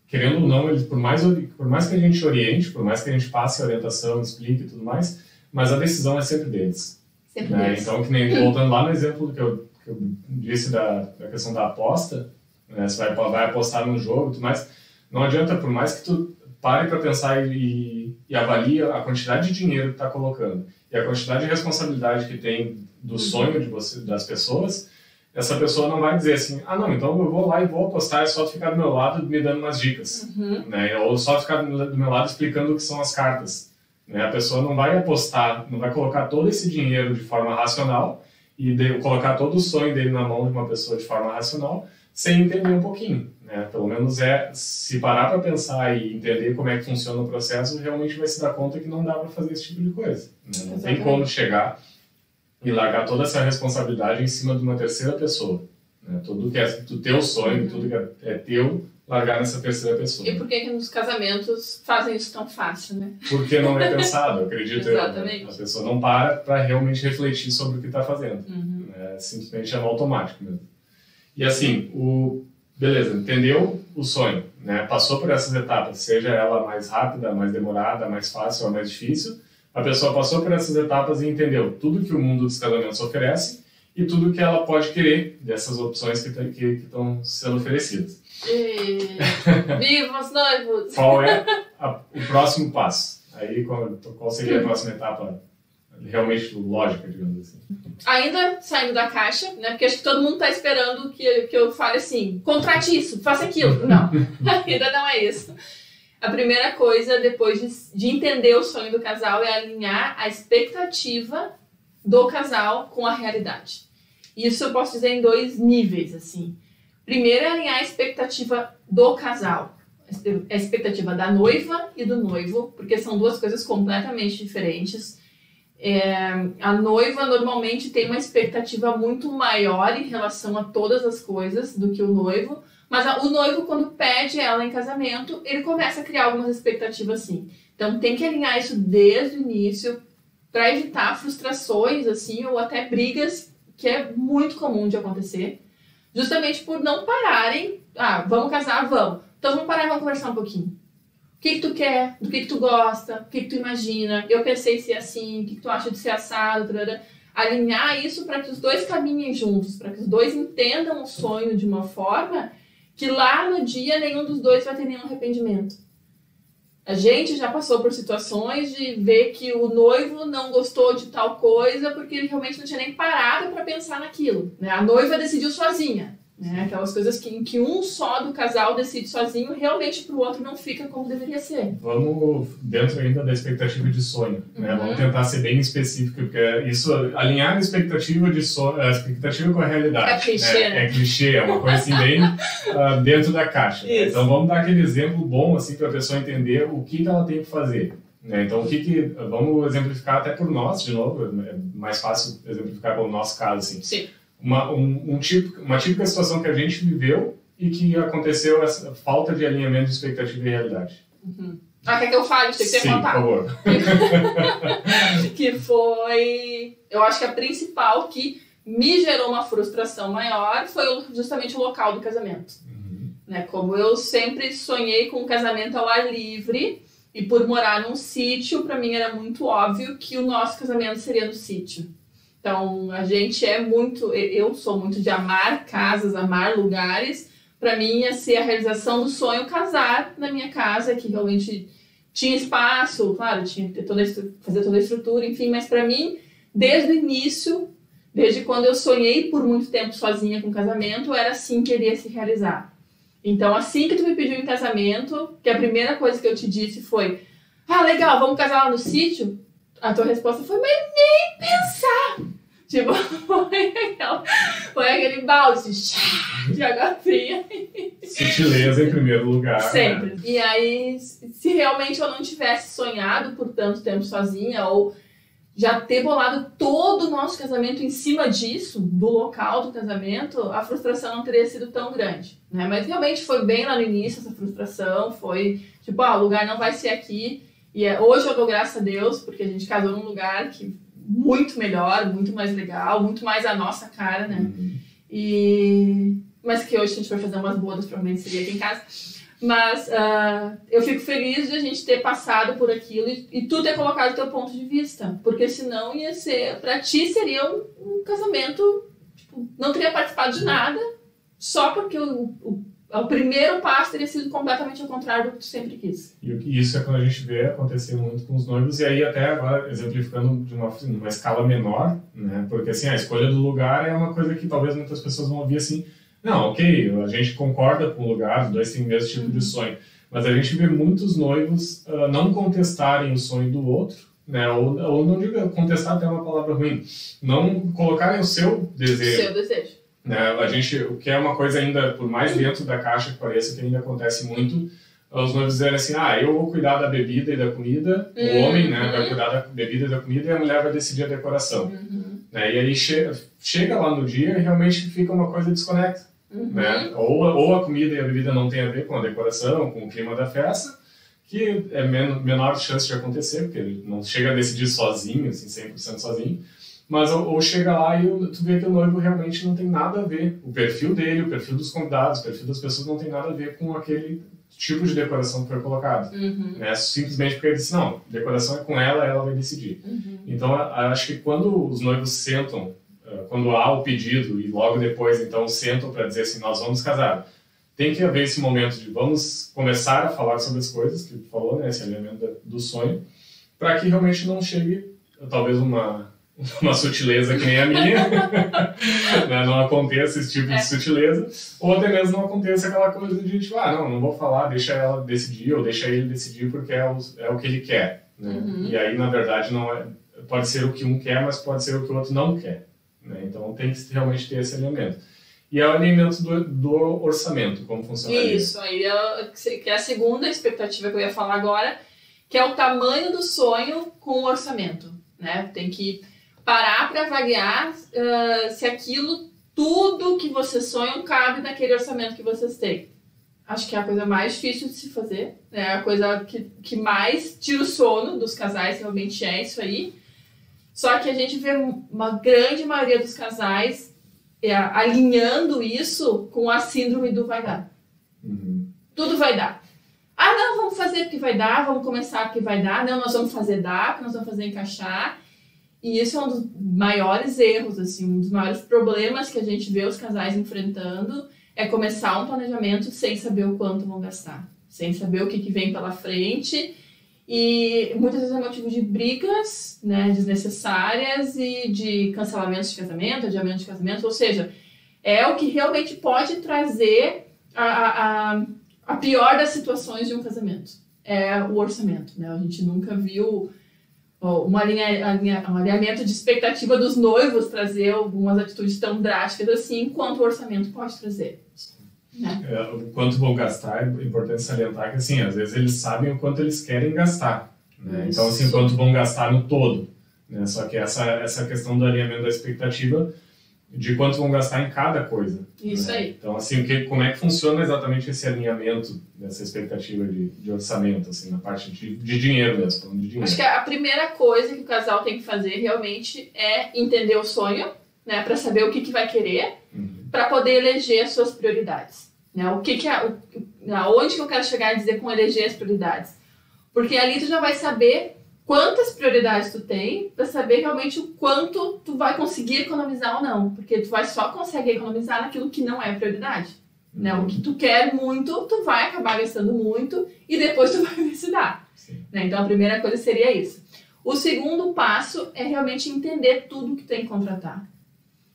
querendo ou não, eles, por, mais, por mais que a gente oriente, por mais que a gente passe a orientação, explique e tudo mais, mas a decisão é sempre deles. Sempre né? deles. Então, que nem voltando lá no exemplo que eu, que eu disse da, da questão da aposta, né? Você vai, vai apostar num jogo e tudo mais, não adianta, por mais que tu pare para pensar e, e avalie a quantidade de dinheiro que está colocando e a quantidade de responsabilidade que tem do uhum. sonho de você, das pessoas, essa pessoa não vai dizer assim, ah não, então eu vou lá e vou apostar, é só ficar do meu lado me dando umas dicas, uhum. né? ou só ficar do meu lado explicando o que são as cartas. Né? A pessoa não vai apostar, não vai colocar todo esse dinheiro de forma racional e de, colocar todo o sonho dele na mão de uma pessoa de forma racional sem entender um pouquinho. Né? Pelo menos é se parar para pensar e entender como é que funciona o processo, realmente vai se dar conta que não dá para fazer esse tipo de coisa. Né? Não tem como chegar e largar toda essa responsabilidade em cima de uma terceira pessoa. Né? Tudo que é do teu sonho, uhum. tudo que é, é teu, largar nessa terceira pessoa. E por que, que nos casamentos fazem isso tão fácil, né? Porque não é pensado, acredito Exatamente. eu. A pessoa não para para realmente refletir sobre o que está fazendo. Uhum. É, simplesmente é no automático mesmo. E assim, o beleza, entendeu o sonho, né? Passou por essas etapas, seja ela mais rápida, mais demorada, mais fácil ou mais difícil. A pessoa passou por essas etapas e entendeu tudo que o mundo dos casamentos oferece e tudo que ela pode querer dessas opções que estão sendo oferecidas. E... Viva os noivos! Qual é a, o próximo passo? Aí, qual, qual seria a próxima etapa realmente lógica, digamos assim? Ainda saindo da caixa, né? Porque acho que todo mundo está esperando que, que eu fale assim, contrate isso, faça aquilo. Não, ainda não é isso. A primeira coisa, depois de, de entender o sonho do casal, é alinhar a expectativa do casal com a realidade. Isso eu posso dizer em dois níveis, assim. Primeiro é alinhar a expectativa do casal, a expectativa da noiva e do noivo, porque são duas coisas completamente diferentes. É, a noiva normalmente tem uma expectativa muito maior em relação a todas as coisas do que o noivo, mas a, o noivo, quando pede ela em casamento, ele começa a criar algumas expectativas assim. Então tem que alinhar isso desde o início para evitar frustrações assim ou até brigas, que é muito comum de acontecer, justamente por não pararem. Ah, vamos casar, vamos. Então vamos parar e vamos conversar um pouquinho. O que, que tu quer? Do que, que tu gosta? O que, que tu imagina? Eu pensei ser assim, o que, que tu acha de ser assado? Tarara. Alinhar isso para que os dois caminhem juntos, para que os dois entendam o sonho de uma forma que lá no dia nenhum dos dois vai ter nenhum arrependimento. A gente já passou por situações de ver que o noivo não gostou de tal coisa porque ele realmente não tinha nem parado para pensar naquilo. Né? A noiva decidiu sozinha. Né? Aquelas coisas que, em que um só do casal decide sozinho, realmente para o outro não fica como deveria ser. Vamos dentro ainda da expectativa de sonho. Né? Uhum. Vamos tentar ser bem específico, porque isso, alinhar a expectativa, de sonho, a expectativa com a realidade. É clichê, né? né? É clichê, é uma coisa assim bem uh, dentro da caixa. Né? Então vamos dar aquele exemplo bom assim para a pessoa entender o que, que ela tem que fazer. Né? Então, o que, que vamos exemplificar até por nós, de novo, é mais fácil exemplificar pelo nosso caso. Assim. Sim uma, um, um tipo, uma típica situação que a gente viveu e que aconteceu essa falta de alinhamento de expectativa e realidade. Uhum. Ah, quer que eu fale? Tem que Sim, por favor. que foi, eu acho que a principal que me gerou uma frustração maior foi justamente o local do casamento. Uhum. Né? Como eu sempre sonhei com um casamento ao ar livre e por morar num sítio, para mim era muito óbvio que o nosso casamento seria no sítio. Então, a gente é muito, eu sou muito de amar casas, amar lugares. Para mim, ia ser a realização do sonho casar na minha casa, que realmente tinha espaço, claro, tinha que fazer toda a estrutura, enfim, mas para mim, desde o início, desde quando eu sonhei por muito tempo sozinha com casamento, era assim que iria se realizar. Então, assim que tu me pediu em casamento, que a primeira coisa que eu te disse foi: Ah, legal, vamos casar lá no sítio? A tua resposta foi: Mas nem pensar! Tipo, foi, aquela, foi aquele balde de água fria. Sutileza em primeiro lugar. Né? Sempre. Né? E aí, se realmente eu não tivesse sonhado por tanto tempo sozinha, ou já ter bolado todo o nosso casamento em cima disso, do local do casamento, a frustração não teria sido tão grande. Né? Mas realmente foi bem lá no início essa frustração, foi tipo, ah, o lugar não vai ser aqui. E é, hoje eu dou graças a Deus, porque a gente casou num lugar que muito melhor, muito mais legal, muito mais a nossa cara, né? Uhum. E... Mas que hoje a gente vai fazer umas bodas, provavelmente seria aqui em casa. Mas uh, eu fico feliz de a gente ter passado por aquilo e, e tu ter colocado o teu ponto de vista. Porque senão ia ser. Pra ti seria um, um casamento. Tipo, não teria participado de nada, só porque o, o o primeiro passo teria sido completamente ao contrário do que tu sempre quis. E isso é quando a gente vê acontecer muito com os noivos, e aí até agora, exemplificando de uma, uma escala menor, né? Porque assim, a escolha do lugar é uma coisa que talvez muitas pessoas vão ouvir assim, não, ok, a gente concorda com o lugar, os dois têm o mesmo tipo uhum. de sonho, mas a gente vê muitos noivos uh, não contestarem o sonho do outro, né? Ou, ou não diga contestar até uma palavra ruim, não colocarem o seu desejo. O seu desejo né? A gente, o que é uma coisa ainda, por mais dentro da caixa que pareça, que ainda acontece muito, os noivos dizem assim, ah, eu vou cuidar da bebida e da comida, uhum. o homem né, vai cuidar da bebida e da comida e a mulher vai decidir a decoração. Uhum. Né? E aí che chega lá no dia e realmente fica uma coisa desconecta. Uhum. Né? Ou, ou a comida e a bebida não tem a ver com a decoração, com o clima da festa, que é men menor chance de acontecer, porque ele não chega a decidir sozinho, assim, 100% sozinho. Mas ou, ou chega lá e tu vê que o noivo realmente não tem nada a ver. O perfil dele, o perfil dos convidados, o perfil das pessoas não tem nada a ver com aquele tipo de decoração que foi colocado. Uhum. Né? Simplesmente porque ele disse, não, decoração é com ela, ela vai decidir. Uhum. Então, acho que quando os noivos sentam uh, quando há o pedido e logo depois então sentam para dizer assim, nós vamos casar. Tem que haver esse momento de vamos começar a falar sobre as coisas que tu falou, né, esse elemento do sonho, para que realmente não chegue talvez uma uma sutileza que nem a minha, né? não aconteça esse tipo de é. sutileza, ou até mesmo não aconteça aquela coisa de tipo, ah, não, não vou falar, deixa ela decidir, ou deixa ele decidir porque é o, é o que ele quer. Né? Uhum. E aí, na verdade, não é, pode ser o que um quer, mas pode ser o que o outro não quer. Né? Então tem que realmente ter esse alinhamento. E é o alinhamento do, do orçamento, como funciona isso? aí é, que é a segunda expectativa que eu ia falar agora, que é o tamanho do sonho com o orçamento. Né? Tem que parar para avaliar uh, se aquilo, tudo que vocês sonham, cabe naquele orçamento que vocês têm. Acho que é a coisa mais difícil de se fazer, é a coisa que, que mais tira o sono dos casais, realmente é isso aí. Só que a gente vê uma grande maioria dos casais é, alinhando isso com a síndrome do vai dar. Uhum. Tudo vai dar. Ah, não, vamos fazer porque vai dar, vamos começar porque vai dar. Não, nós vamos fazer dar, porque nós vamos fazer encaixar. E isso é um dos maiores erros, assim, um dos maiores problemas que a gente vê os casais enfrentando é começar um planejamento sem saber o quanto vão gastar, sem saber o que, que vem pela frente. E muitas vezes é motivo de brigas né, desnecessárias e de cancelamentos de casamento, adiamento de casamento, ou seja, é o que realmente pode trazer a, a, a pior das situações de um casamento. É o orçamento. Né? A gente nunca viu um, alinha, alinhamento de expectativa dos noivos trazer algumas atitudes tão drásticas assim, quanto o orçamento pode trazer. Né? É, o quanto vão gastar, é importante salientar que, assim, às vezes eles sabem o quanto eles querem gastar. Né? Então, assim, quanto vão gastar no todo. Né? Só que essa, essa questão do alinhamento da expectativa de quanto vão gastar em cada coisa. Isso né? aí. Então, assim, que, como é que funciona exatamente esse alinhamento dessa expectativa de, de orçamento, assim, na parte de, de dinheiro mesmo, falando de dinheiro? Acho que a primeira coisa que o casal tem que fazer realmente é entender o sonho, né, para saber o que, que vai querer, uhum. para poder eleger as suas prioridades. Né? O que que é, o, aonde que eu quero chegar a dizer com eleger as prioridades? Porque ali tu já vai saber quantas prioridades tu tem para saber realmente o quanto tu vai conseguir economizar ou não, porque tu vai só conseguir economizar naquilo que não é prioridade. Né? O que tu quer muito, tu vai acabar gastando muito e depois tu vai ver se dá. Né? Então a primeira coisa seria isso. O segundo passo é realmente entender tudo que tem que contratar.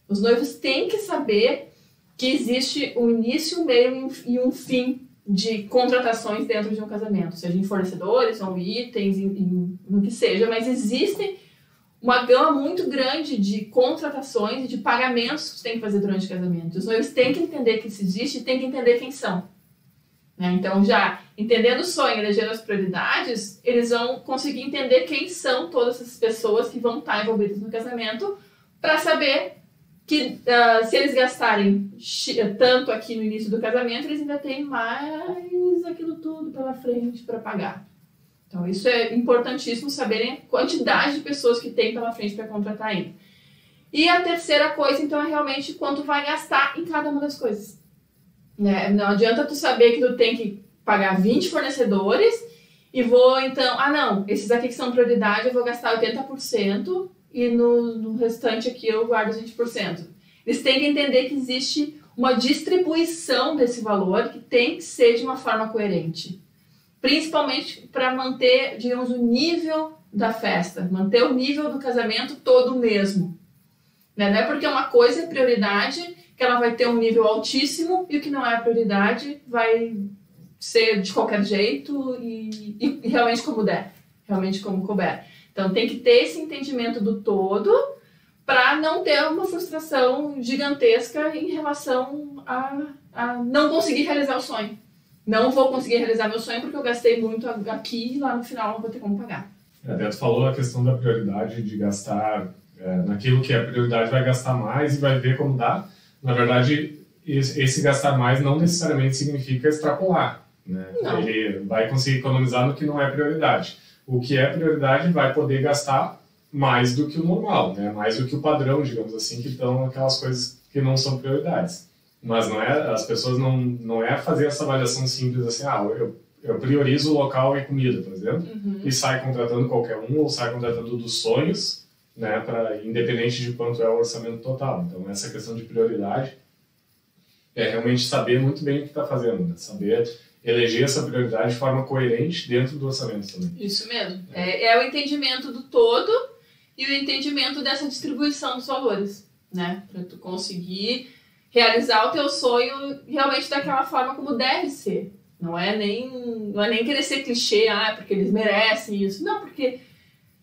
Os noivos têm que saber que existe um início, um meio e um fim de contratações dentro de um casamento, seja em fornecedores ou itens, em, em, no que seja, mas existe uma gama muito grande de contratações e de pagamentos que você tem que fazer durante o casamento. Os noivos têm que entender que isso existe e têm que entender quem são. Né? Então, já entendendo o sonho, elegendo as prioridades, eles vão conseguir entender quem são todas essas pessoas que vão estar envolvidas no casamento para saber que uh, se eles gastarem tanto aqui no início do casamento, eles ainda têm mais aquilo tudo pela frente para pagar. Então, isso é importantíssimo saberem a quantidade de pessoas que tem pela frente para contratar ainda. E a terceira coisa, então, é realmente quanto vai gastar em cada uma das coisas. Né? Não adianta tu saber que tu tem que pagar 20 fornecedores e vou, então, ah, não, esses aqui que são prioridade, eu vou gastar 80%, e no, no restante aqui eu guardo os 20%. Eles têm que entender que existe uma distribuição desse valor que tem que ser de uma forma coerente. Principalmente para manter, digamos, o nível da festa, manter o nível do casamento todo o mesmo. Né? Não é porque uma coisa é prioridade que ela vai ter um nível altíssimo e o que não é prioridade vai ser de qualquer jeito e, e, e realmente como der, realmente como couber. Então tem que ter esse entendimento do todo para não ter uma frustração gigantesca em relação a, a não conseguir realizar o sonho. Não vou conseguir realizar meu sonho porque eu gastei muito aqui e lá no final não vou ter como pagar. É, Beto falou a questão da prioridade de gastar é, naquilo que é prioridade, vai gastar mais e vai ver como dá. Na verdade, esse, esse gastar mais não necessariamente significa extrapolar. Né? Ele vai conseguir economizar no que não é prioridade o que é prioridade vai poder gastar mais do que o normal, né? mais do que o padrão, digamos assim, que estão aquelas coisas que não são prioridades. Mas não é, as pessoas não, não é fazer essa avaliação simples assim, ah, eu, eu priorizo o local e comida, por exemplo, uhum. e sai contratando qualquer um, ou sai contratando dos sonhos, né, para independente de quanto é o orçamento total. Então essa questão de prioridade é realmente saber muito bem o que está fazendo, né? saber eleger essa prioridade de forma coerente dentro do orçamento também. Isso mesmo. É, é o entendimento do todo e o entendimento dessa distribuição dos valores, né? Para tu conseguir realizar o teu sonho realmente daquela forma como deve ser. Não é nem não é nem querer ser clichê, ah, porque eles merecem isso. Não, porque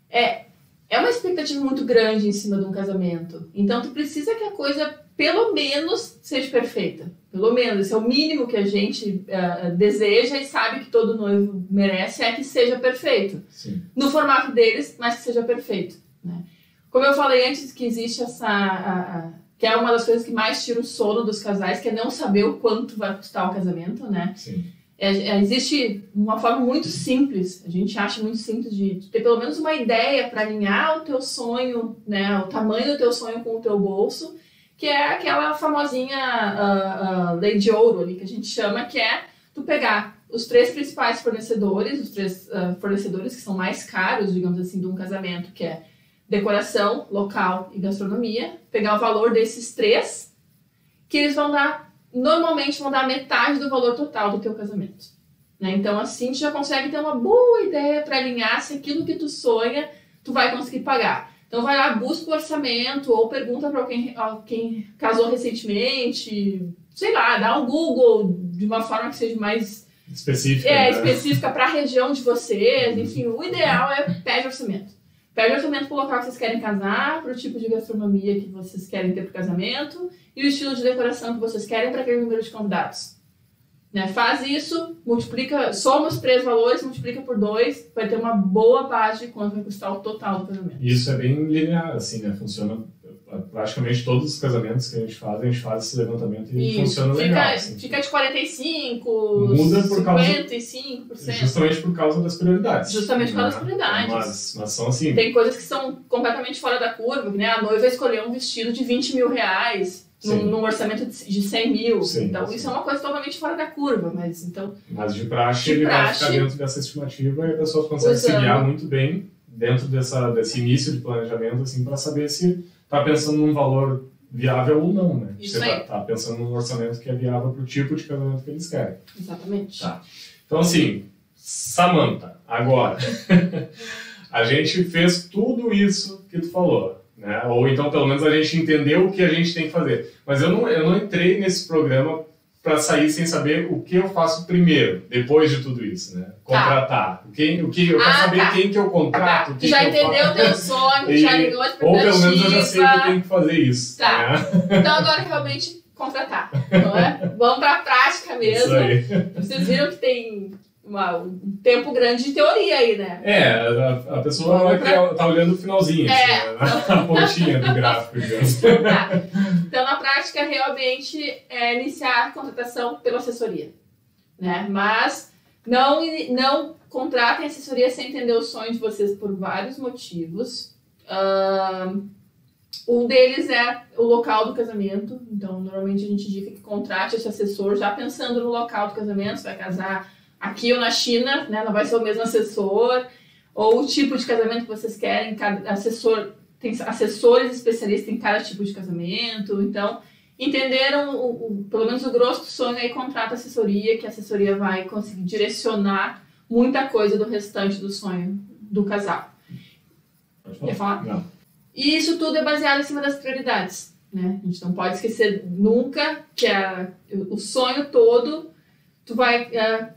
é é uma expectativa muito grande em cima de um casamento. Então tu precisa que a coisa pelo menos seja perfeita. Pelo menos, esse é o mínimo que a gente uh, deseja e sabe que todo noivo merece é que seja perfeito. Sim. No formato deles, mas que seja perfeito. Né? Como eu falei antes, que existe essa. A, a, que é uma das coisas que mais tira o sono dos casais, que é não saber o quanto vai custar o casamento, né? Sim. É, é, existe uma forma muito simples, a gente acha muito simples de, de ter pelo menos uma ideia para alinhar o teu sonho, né, o tamanho do teu sonho com o teu bolso, que é aquela famosinha uh, uh, lei de ouro ali que a gente chama, que é tu pegar os três principais fornecedores, os três uh, fornecedores que são mais caros, digamos assim, de um casamento, que é decoração, local e gastronomia, pegar o valor desses três, que eles vão dar normalmente vão dar metade do valor total do teu casamento. Né? Então, assim, tu já consegue ter uma boa ideia para alinhar se aquilo que tu sonha, tu vai conseguir pagar. Então, vai lá, busca o orçamento ou pergunta para quem, quem casou recentemente, sei lá, dá um Google de uma forma que seja mais específica, é, né? específica para a região de vocês. Enfim, o ideal é pede orçamento. Pede orçamento para o local que vocês querem casar, para o tipo de gastronomia que vocês querem ter para o casamento e o estilo de decoração que vocês querem para aquele número de convidados. Né? Faz isso, multiplica, soma os três valores, multiplica por dois, vai ter uma boa base de quanto vai custar o total do casamento. Isso é bem linear, assim, né? Funciona praticamente todos os casamentos que a gente faz, a gente faz esse levantamento e funciona fica, legal. Assim. Fica de 45, Muda por 55%. Causa, justamente por causa das prioridades. Justamente por causa das né? prioridades. Mas, mas são assim. Tem coisas que são completamente fora da curva, né? A noiva escolheu um vestido de 20 mil reais num, num, orçamento de 100 mil. Sim, então, sim. isso é uma coisa totalmente fora da curva, mas então... Mas de praxe, de ele praxe, vai ficar dentro dessa estimativa e a pessoa consegue se guiar muito bem dentro dessa, desse início de planejamento, assim, para saber se está pensando num valor viável ou não, né? Isso Você está tá pensando num orçamento que é viável para o tipo de casamento que eles querem. Exatamente. Tá. Então, assim, Samantha, agora, a gente fez tudo isso que tu falou, né? Ou então, pelo menos, a gente entendeu o que a gente tem que fazer. Mas eu não, eu não entrei nesse programa para sair sem saber o que eu faço primeiro, depois de tudo isso, né? Contratar. Tá. Quem, o que, eu quero ah, saber tá. quem que eu contrato. Tá. já entendeu o teu sonho, já ligou de Ou pelo menos eu já sei que eu tenho que fazer isso. Tá. Né? Então agora realmente contratar, não é? Vamos para a prática mesmo. Isso aí. Vocês viram que tem uma, um tempo grande de teoria aí, né? É, a, a pessoa pra... tá olhando o finalzinho, é. assim, né? a pontinha do gráfico, digamos. Tá. Então, na prática, realmente é iniciar a contratação pela assessoria, né? Mas não, não contratem assessoria sem entender o sonho de vocês por vários motivos. Um deles é o local do casamento. Então, normalmente a gente indica que contrate esse assessor já pensando no local do casamento. Você vai casar aqui ou na China, né? Não vai ser o mesmo assessor. Ou o tipo de casamento que vocês querem. Cada assessor tem assessores especialistas em cada tipo de casamento. Então, entenderam o, o, pelo menos o grosso do sonho aí contrata assessoria, que a assessoria vai conseguir direcionar muita coisa do restante do sonho do casal. Quer falar? Não. E isso tudo é baseado em cima das prioridades. Né? A gente não pode esquecer nunca que a, o sonho todo tu vai, uh,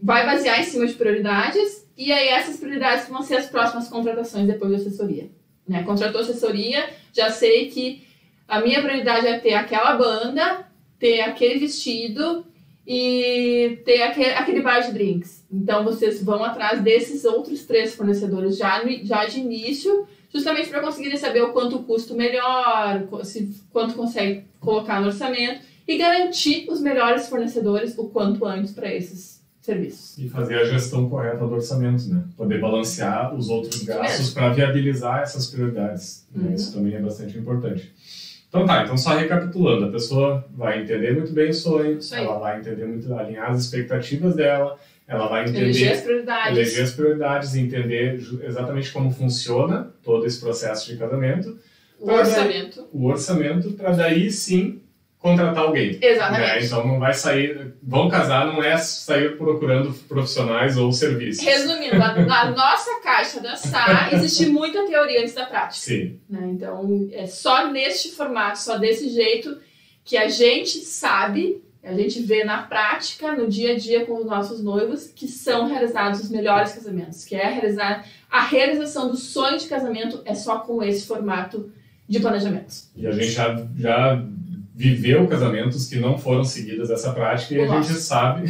vai basear em cima de prioridades e aí essas prioridades vão ser as próximas contratações depois da assessoria. Né? Contratou assessoria, já sei que a minha prioridade é ter aquela banda, ter aquele vestido e ter aquele, aquele bar de drinks. Então vocês vão atrás desses outros três fornecedores já, já de início, justamente para conseguirem saber o quanto custo melhor, se, quanto consegue colocar no orçamento e garantir os melhores fornecedores o quanto antes para esses serviços. E fazer a gestão correta do orçamento, né? Poder balancear os outros gastos para viabilizar essas prioridades. Né? Uhum. Isso também é bastante importante. Então tá, então só recapitulando, a pessoa vai entender muito bem o sonho, ela vai entender muito, alinhar as expectativas dela, ela vai Eleger entender as prioridades. eleger as prioridades, entender ju- exatamente como funciona todo esse processo de casamento, O orçamento. o orçamento, para daí sim contratar alguém. Exatamente. né? Então não vai sair. Vão casar não é sair procurando profissionais ou serviços. Resumindo, na, na nossa caixa da SA existe muita teoria antes da prática. Sim, né? Então, é só neste formato, só desse jeito que a gente sabe, a gente vê na prática, no dia a dia com os nossos noivos, que são realizados os melhores casamentos, que é realizar a realização do sonho de casamento é só com esse formato de planejamento. e a gente já, já viveu casamentos que não foram seguidas essa prática e a Nossa. gente sabe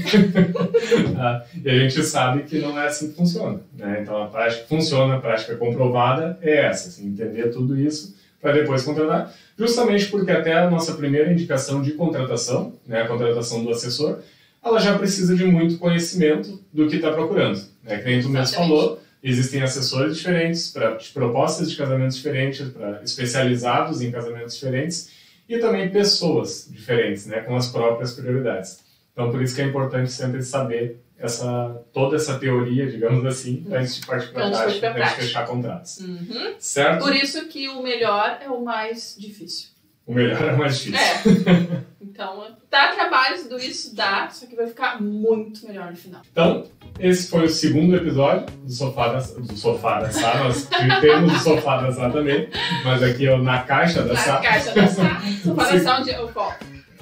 Ah, e a gente sabe que não é assim que funciona. Né? Então a prática funciona, a prática comprovada é essa, assim, entender tudo isso para depois contratar, justamente porque até a nossa primeira indicação de contratação, né, a contratação do assessor, ela já precisa de muito conhecimento do que está procurando. Né? Que nem tu mesmo falou, existem assessores diferentes, para propostas de casamentos diferentes, para especializados em casamentos diferentes, e também pessoas diferentes, né, com as próprias prioridades. Então, por isso que é importante sempre saber essa, toda essa teoria, digamos assim, antes de partir para a prática, antes de fechar contratos. Uhum. Certo? Por isso que o melhor é o mais difícil. O melhor é mais difícil. É. Então, dá trabalho, tudo isso dá, só que vai ficar muito melhor no final. Então, esse foi o segundo episódio do Sofá da, do sofá da Sá. Nós temos o Sofá da Sá também, mas aqui ó, na caixa da Na Sá. caixa da SA, só para só um dia eu volto.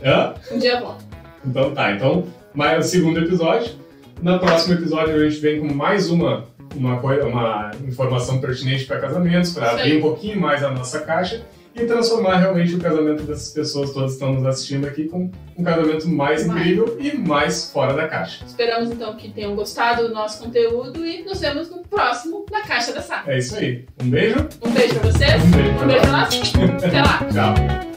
Hã? Um dia eu volto. Então tá, então mais o segundo episódio. No próximo episódio a gente vem com mais uma, uma, coi- uma informação pertinente para casamentos, para abrir um pouquinho mais a nossa caixa e transformar realmente o casamento dessas pessoas todas que estão nos assistindo aqui com um casamento mais incrível e mais fora da caixa. Esperamos então que tenham gostado do nosso conteúdo e nos vemos no próximo na Caixa da Sá. É isso aí. Um beijo. Um beijo pra vocês. Um beijo Um beijo pra nós. Até lá. Tchau.